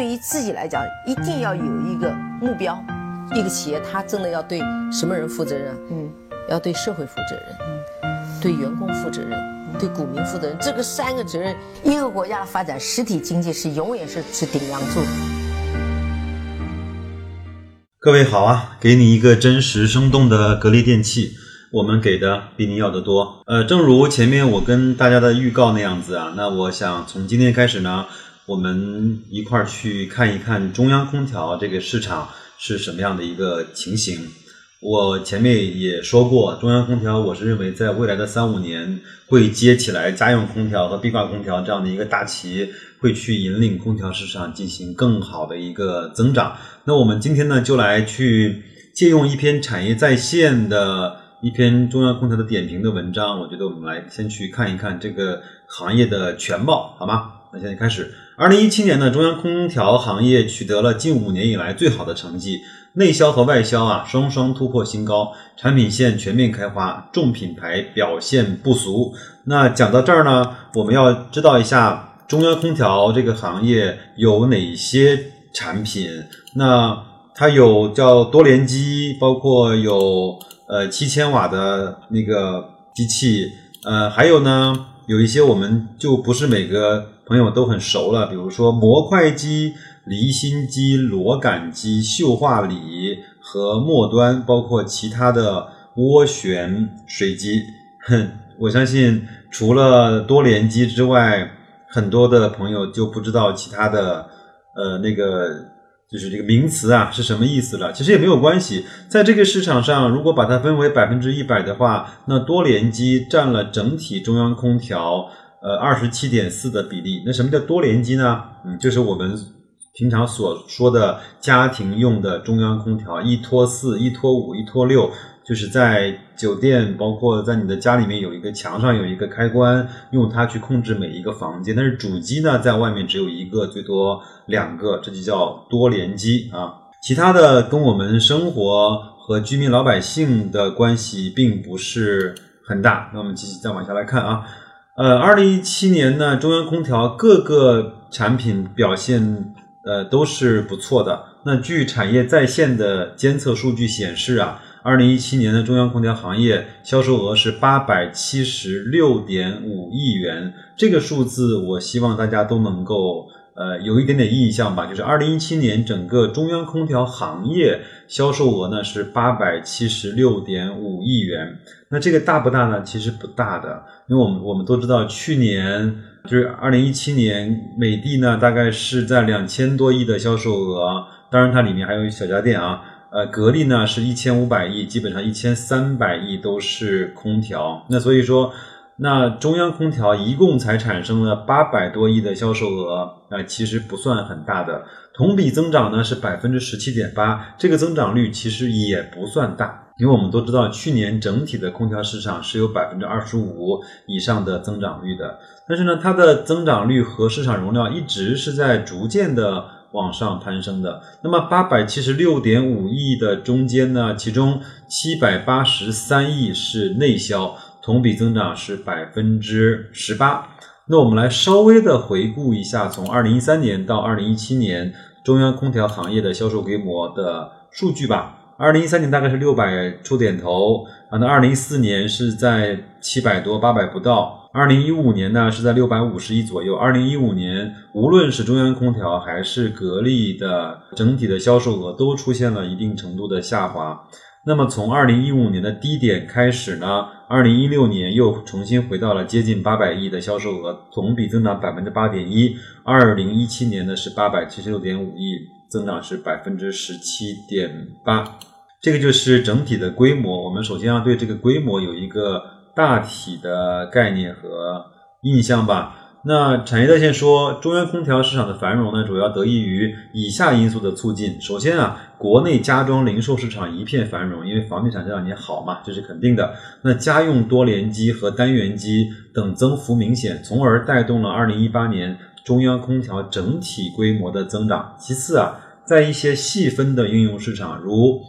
对于自己来讲，一定要有一个目标。一个企业，它真的要对什么人负责任？嗯，要对社会负责任，嗯，对员工负责任，对股民负责任。这个三个责任，一个国家的发展，实体经济是永远是是顶梁柱。各位好啊，给你一个真实生动的格力电器，我们给的比你要的多。呃，正如前面我跟大家的预告那样子啊，那我想从今天开始呢，我们一块儿去看一看中央空调这个市场。是什么样的一个情形？我前面也说过，中央空调，我是认为在未来的三五年会接起来家用空调和壁挂空调这样的一个大旗，会去引领空调市场进行更好的一个增长。那我们今天呢，就来去借用一篇产业在线的一篇中央空调的点评的文章，我觉得我们来先去看一看这个行业的全貌，好吗？那现在开始。二零一七年呢，中央空调行业取得了近五年以来最好的成绩，内销和外销啊双双突破新高，产品线全面开花，重品牌表现不俗。那讲到这儿呢，我们要知道一下中央空调这个行业有哪些产品？那它有叫多联机，包括有呃七千瓦的那个机器，呃，还有呢有一些我们就不是每个。朋友都很熟了，比如说模块机、离心机、螺杆机、溴化锂和末端，包括其他的涡旋水机。哼，我相信除了多联机之外，很多的朋友就不知道其他的呃那个就是这个名词啊是什么意思了。其实也没有关系，在这个市场上，如果把它分为百分之一百的话，那多联机占了整体中央空调。呃，二十七点四的比例。那什么叫多联机呢？嗯，就是我们平常所说的家庭用的中央空调，一拖四、一拖五、一拖六，就是在酒店，包括在你的家里面有一个墙上有一个开关，用它去控制每一个房间。但是主机呢，在外面只有一个，最多两个，这就叫多联机啊。其他的跟我们生活和居民老百姓的关系并不是很大。那我们继续再往下来看啊。呃，二零一七年呢，中央空调各个产品表现呃都是不错的。那据产业在线的监测数据显示啊，二零一七年的中央空调行业销售额是八百七十六点五亿元，这个数字我希望大家都能够。呃，有一点点印象吧，就是二零一七年整个中央空调行业销售额呢是八百七十六点五亿元。那这个大不大呢？其实不大的，因为我们我们都知道，去年就是二零一七年，美的呢大概是在两千多亿的销售额，当然它里面还有小家电啊。呃，格力呢是一千五百亿，基本上一千三百亿都是空调。那所以说。那中央空调一共才产生了八百多亿的销售额，啊，其实不算很大的，同比增长呢是百分之十七点八，这个增长率其实也不算大，因为我们都知道去年整体的空调市场是有百分之二十五以上的增长率的，但是呢，它的增长率和市场容量一直是在逐渐的往上攀升的。那么八百七十六点五亿的中间呢，其中七百八十三亿是内销。同比增长是百分之十八。那我们来稍微的回顾一下，从二零一三年到二零一七年中央空调行业的销售规模的数据吧。二零一三年大概是六百出点头啊，那二零一四年是在七百多，八百不到。二零一五年呢是在六百五十亿左右。二零一五年无论是中央空调还是格力的整体的销售额都出现了一定程度的下滑。那么从二零一五年的低点开始呢，二零一六年又重新回到了接近八百亿的销售额，同比增长百分之八点一。二零一七年呢是八百七十六点五亿，增长是百分之十七点八。这个就是整体的规模。我们首先要对这个规模有一个大体的概念和印象吧。那产业在线说，中央空调市场的繁荣呢，主要得益于以下因素的促进。首先啊，国内家装零售市场一片繁荣，因为房地产这两年好嘛，这是肯定的。那家用多联机和单元机等增幅明显，从而带动了2018年中央空调整体规模的增长。其次啊，在一些细分的应用市场，如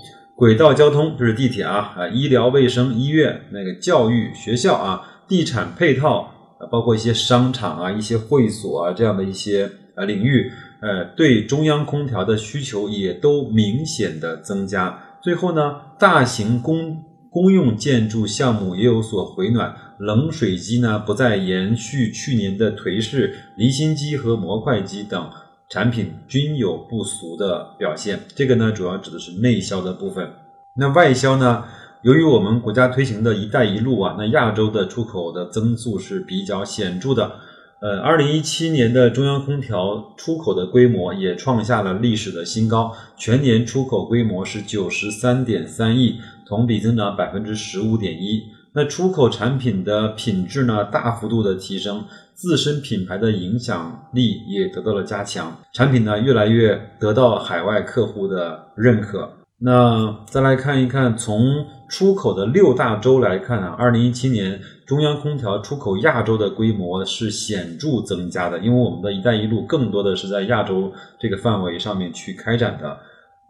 轨道交通，就是地铁啊，啊，医疗卫生、医院、那个教育、学校啊，地产配套。包括一些商场啊、一些会所啊这样的一些呃领域，呃对中央空调的需求也都明显的增加。最后呢，大型公公用建筑项目也有所回暖，冷水机呢不再延续去年的颓势，离心机和模块机等产品均有不俗的表现。这个呢，主要指的是内销的部分。那外销呢？由于我们国家推行的一带一路啊，那亚洲的出口的增速是比较显著的。呃，二零一七年的中央空调出口的规模也创下了历史的新高，全年出口规模是九十三点三亿，同比增长百分之十五点一。那出口产品的品质呢，大幅度的提升，自身品牌的影响力也得到了加强，产品呢越来越得到海外客户的认可。那再来看一看，从出口的六大洲来看啊，二零一七年中央空调出口亚洲的规模是显著增加的，因为我们的一带一路更多的是在亚洲这个范围上面去开展的。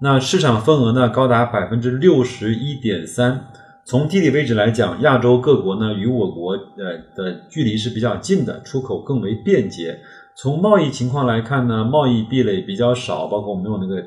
那市场份额呢高达百分之六十一点三。从地理位置来讲，亚洲各国呢与我国呃的距离是比较近的，出口更为便捷。从贸易情况来看呢，贸易壁垒比较少，包括我们有那个。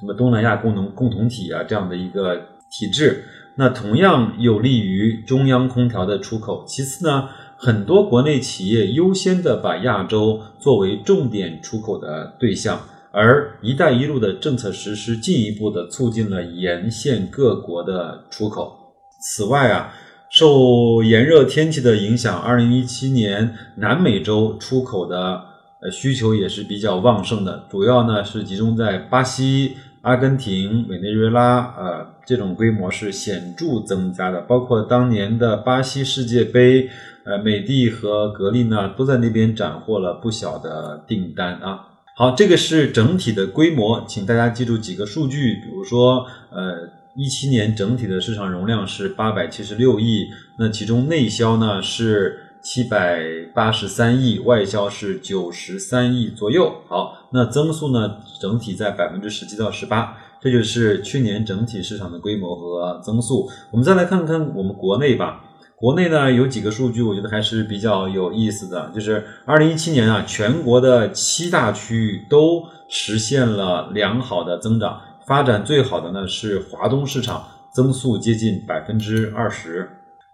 什么东南亚共同共同体啊，这样的一个体制，那同样有利于中央空调的出口。其次呢，很多国内企业优先的把亚洲作为重点出口的对象，而“一带一路”的政策实施，进一步的促进了沿线各国的出口。此外啊，受炎热天气的影响，二零一七年南美洲出口的呃需求也是比较旺盛的，主要呢是集中在巴西。阿根廷、委内瑞拉，呃，这种规模是显著增加的。包括当年的巴西世界杯，呃，美的和格力呢都在那边斩获了不小的订单啊。好，这个是整体的规模，请大家记住几个数据，比如说，呃，一七年整体的市场容量是八百七十六亿，那其中内销呢是。七百八十三亿，外销是九十三亿左右。好，那增速呢？整体在百分之十七到十八，这就是去年整体市场的规模和增速。我们再来看看我们国内吧。国内呢有几个数据，我觉得还是比较有意思的，就是二零一七年啊，全国的七大区域都实现了良好的增长，发展最好的呢是华东市场，增速接近百分之二十。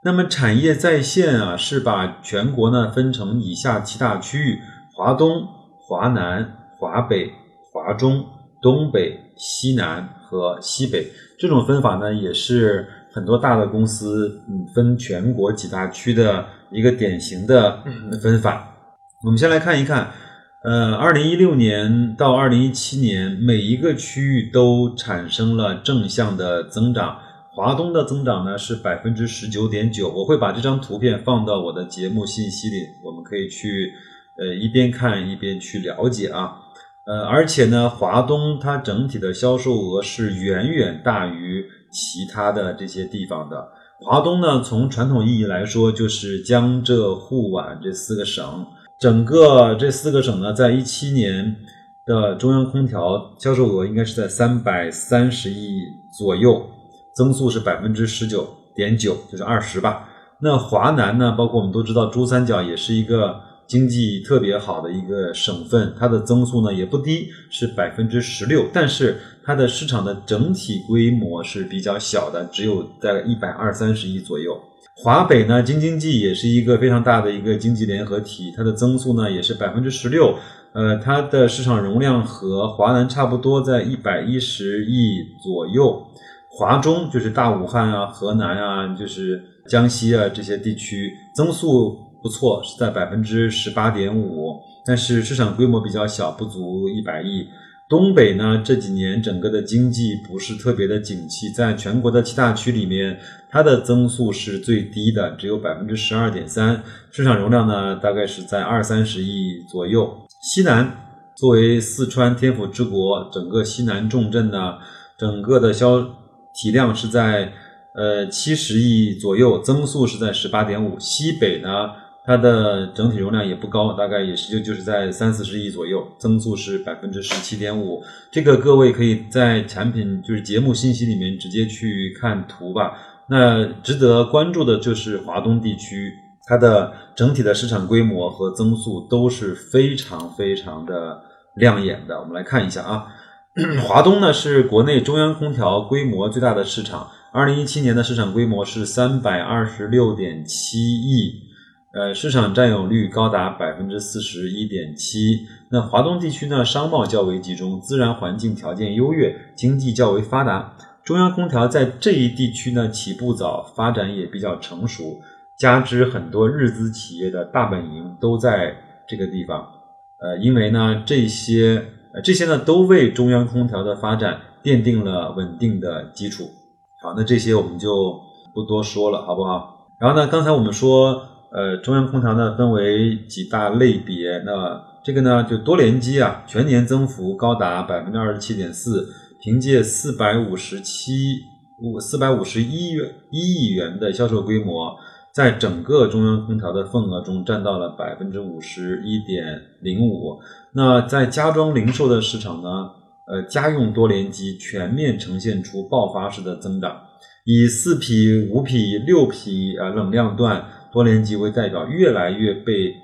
那么产业在线啊，是把全国呢分成以下七大区域：华东、华南、华北、华中、东北、西南和西北。这种分法呢，也是很多大的公司嗯分全国几大区的一个典型的分法。我们先来看一看，呃，二零一六年到二零一七年，每一个区域都产生了正向的增长。华东的增长呢是百分之十九点九，我会把这张图片放到我的节目信息里，我们可以去呃一边看一边去了解啊，呃，而且呢，华东它整体的销售额是远远大于其他的这些地方的。华东呢，从传统意义来说，就是江浙沪皖这四个省，整个这四个省呢，在一七年的中央空调销售额应该是在三百三十亿左右。增速是百分之十九点九，就是二十吧。那华南呢？包括我们都知道，珠三角也是一个经济特别好的一个省份，它的增速呢也不低，是百分之十六。但是它的市场的整体规模是比较小的，只有在一百二三十亿左右。华北呢，京津冀也是一个非常大的一个经济联合体，它的增速呢也是百分之十六。呃，它的市场容量和华南差不多，在一百一十亿左右。华中就是大武汉啊、河南啊，就是江西啊这些地区增速不错，是在百分之十八点五，但是市场规模比较小，不足一百亿。东北呢这几年整个的经济不是特别的景气，在全国的七大区里面，它的增速是最低的，只有百分之十二点三，市场容量呢大概是在二三十亿左右。西南作为四川天府之国，整个西南重镇呢，整个的销体量是在呃七十亿左右，增速是在十八点五。西北呢，它的整体容量也不高，大概也是就就是在三四十亿左右，增速是百分之十七点五。这个各位可以在产品就是节目信息里面直接去看图吧。那值得关注的就是华东地区，它的整体的市场规模和增速都是非常非常的亮眼的。我们来看一下啊，华东呢是国内中央空调规模最大的市场，二零一七年的市场规模是三百二十六点七亿，呃，市场占有率高达百分之四十一点七。那华东地区呢，商贸较为集中，自然环境条件优越，经济较为发达。中央空调在这一地区呢起步早，发展也比较成熟，加之很多日资企业的大本营都在这个地方，呃，因为呢这些呃这些呢都为中央空调的发展奠定了稳定的基础。好，那这些我们就不多说了，好不好？然后呢，刚才我们说，呃，中央空调呢分为几大类别，那这个呢就多联机啊，全年增幅高达百分之二十七点四。凭借四百五十七五四百五十一元一亿元的销售规模，在整个中央空调的份额中占到了百分之五十一点零五。那在家装零售的市场呢？呃，家用多联机全面呈现出爆发式的增长，以四匹、五匹、六匹啊冷量段多联机为代表，越来越被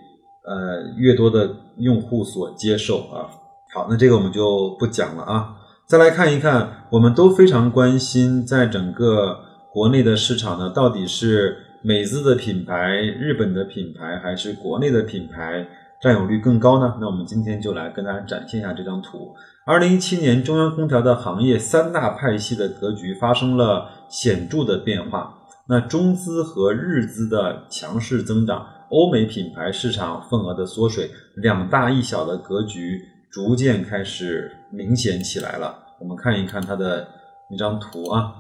呃越多的用户所接受啊。好，那这个我们就不讲了啊。再来看一看，我们都非常关心，在整个国内的市场呢，到底是美资的品牌、日本的品牌，还是国内的品牌占有率更高呢？那我们今天就来跟大家展现一下这张图。二零一七年，中央空调的行业三大派系的格局发生了显著的变化。那中资和日资的强势增长，欧美品牌市场份额的缩水，两大一小的格局。逐渐开始明显起来了。我们看一看它的一张图啊。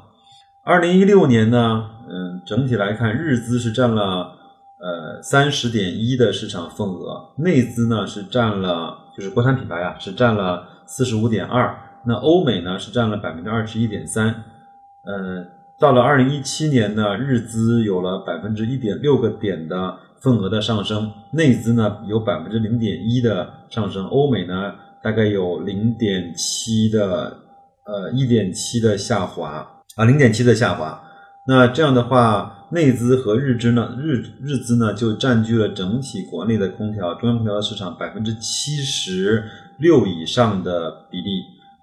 二零一六年呢，嗯，整体来看，日资是占了呃三十点一的市场份额，内资呢是占了，就是国产品牌啊，是占了四十五点二。那欧美呢是占了百分之二十一点三。呃，到了二零一七年呢，日资有了百分之一点六个点的。份额的上升，内资呢有百分之零点一的上升，欧美呢大概有零点七的呃一点七的下滑啊，零点七的下滑。那这样的话，内资和日资呢日日资呢就占据了整体国内的空调中央空调市场百分之七十六以上的比例。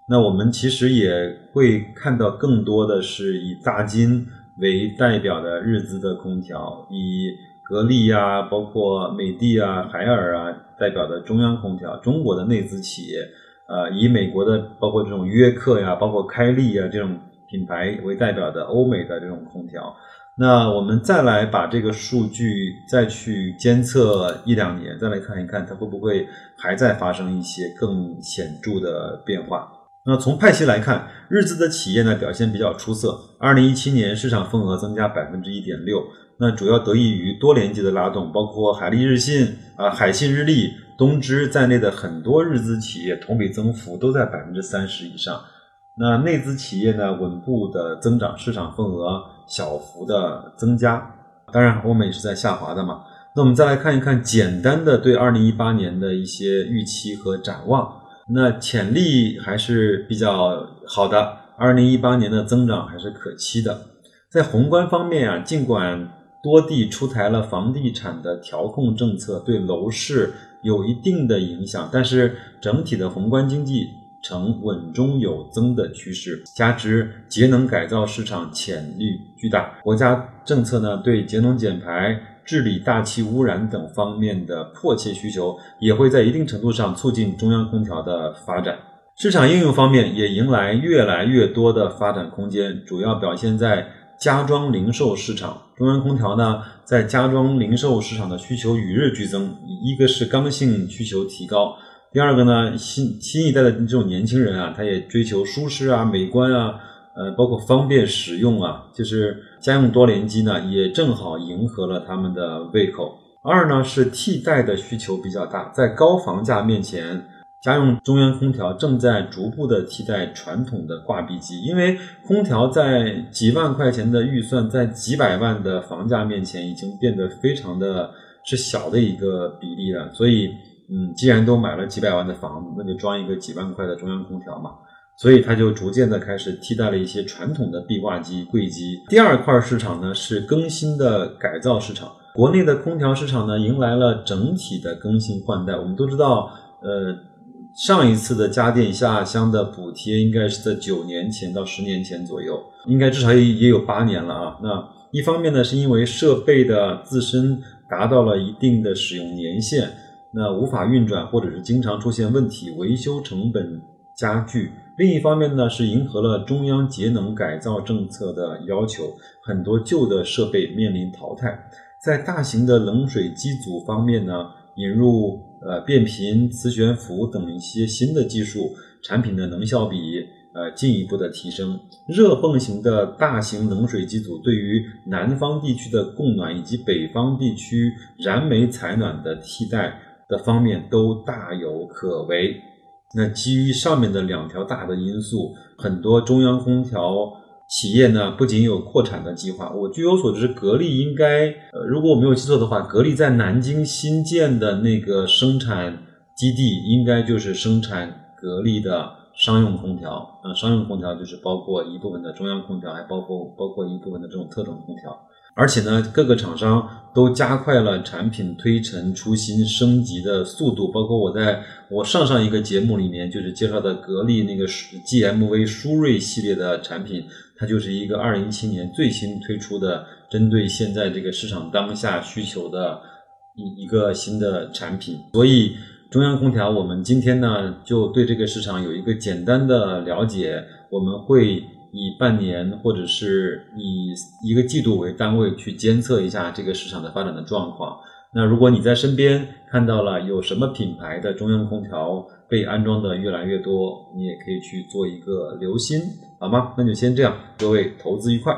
那我们其实也会看到更多的是以大金为代表的日资的空调，以格力呀，包括美的啊、海尔啊，代表的中央空调，中国的内资企业，呃，以美国的包括这种约克呀、包括开利啊这种品牌为代表的欧美的这种空调。那我们再来把这个数据再去监测一两年，再来看一看它会不会还在发生一些更显著的变化。那从派息来看，日资的企业呢表现比较出色，二零一七年市场份额增加百分之一点六。那主要得益于多联机的拉动，包括海利日信啊、海信日立、东芝在内的很多日资企业同比增幅都在百分之三十以上。那内资企业呢，稳步的增长，市场份额小幅的增加。当然，欧美是在下滑的嘛。那我们再来看一看简单的对二零一八年的一些预期和展望。那潜力还是比较好的，二零一八年的增长还是可期的。在宏观方面啊，尽管多地出台了房地产的调控政策，对楼市有一定的影响，但是整体的宏观经济呈稳中有增的趋势。加之节能改造市场潜力巨大，国家政策呢对节能减排、治理大气污染等方面的迫切需求，也会在一定程度上促进中央空调的发展。市场应用方面也迎来越来越多的发展空间，主要表现在。家装零售市场，中央空调呢，在家装零售市场的需求与日俱增。一个是刚性需求提高，第二个呢，新新一代的这种年轻人啊，他也追求舒适啊、美观啊，呃，包括方便使用啊，就是家用多联机呢，也正好迎合了他们的胃口。二呢是替代的需求比较大，在高房价面前。家用中央空调正在逐步的替代传统的挂壁机，因为空调在几万块钱的预算，在几百万的房价面前，已经变得非常的是小的一个比例了。所以，嗯，既然都买了几百万的房子，那就装一个几万块的中央空调嘛。所以，它就逐渐的开始替代了一些传统的壁挂机、柜机。第二块市场呢是更新的改造市场，国内的空调市场呢迎来了整体的更新换代。我们都知道，呃。上一次的家电下乡的补贴应该是在九年前到十年前左右，应该至少也也有八年了啊。那一方面呢，是因为设备的自身达到了一定的使用年限，那无法运转或者是经常出现问题，维修成本加剧；另一方面呢，是迎合了中央节能改造政策的要求，很多旧的设备面临淘汰。在大型的冷水机组方面呢，引入呃变频、磁悬浮等一些新的技术，产品的能效比呃进一步的提升。热泵型的大型冷水机组对于南方地区的供暖以及北方地区燃煤采暖的替代的方面都大有可为。那基于上面的两条大的因素，很多中央空调。企业呢不仅有扩产的计划，我据我所知，格力应该，呃，如果我没有记错的话，格力在南京新建的那个生产基地，应该就是生产格力的商用空调。呃，商用空调就是包括一部分的中央空调，还包括包括一部分的这种特种空调。而且呢，各个厂商都加快了产品推陈出新、升级的速度。包括我在我上上一个节目里面，就是介绍的格力那个 GMV 舒瑞系列的产品，它就是一个二零一七年最新推出的，针对现在这个市场当下需求的一一个新的产品。所以，中央空调，我们今天呢就对这个市场有一个简单的了解，我们会。以半年或者是以一个季度为单位去监测一下这个市场的发展的状况。那如果你在身边看到了有什么品牌的中央空调被安装的越来越多，你也可以去做一个留心，好吗？那就先这样，各位投资愉快。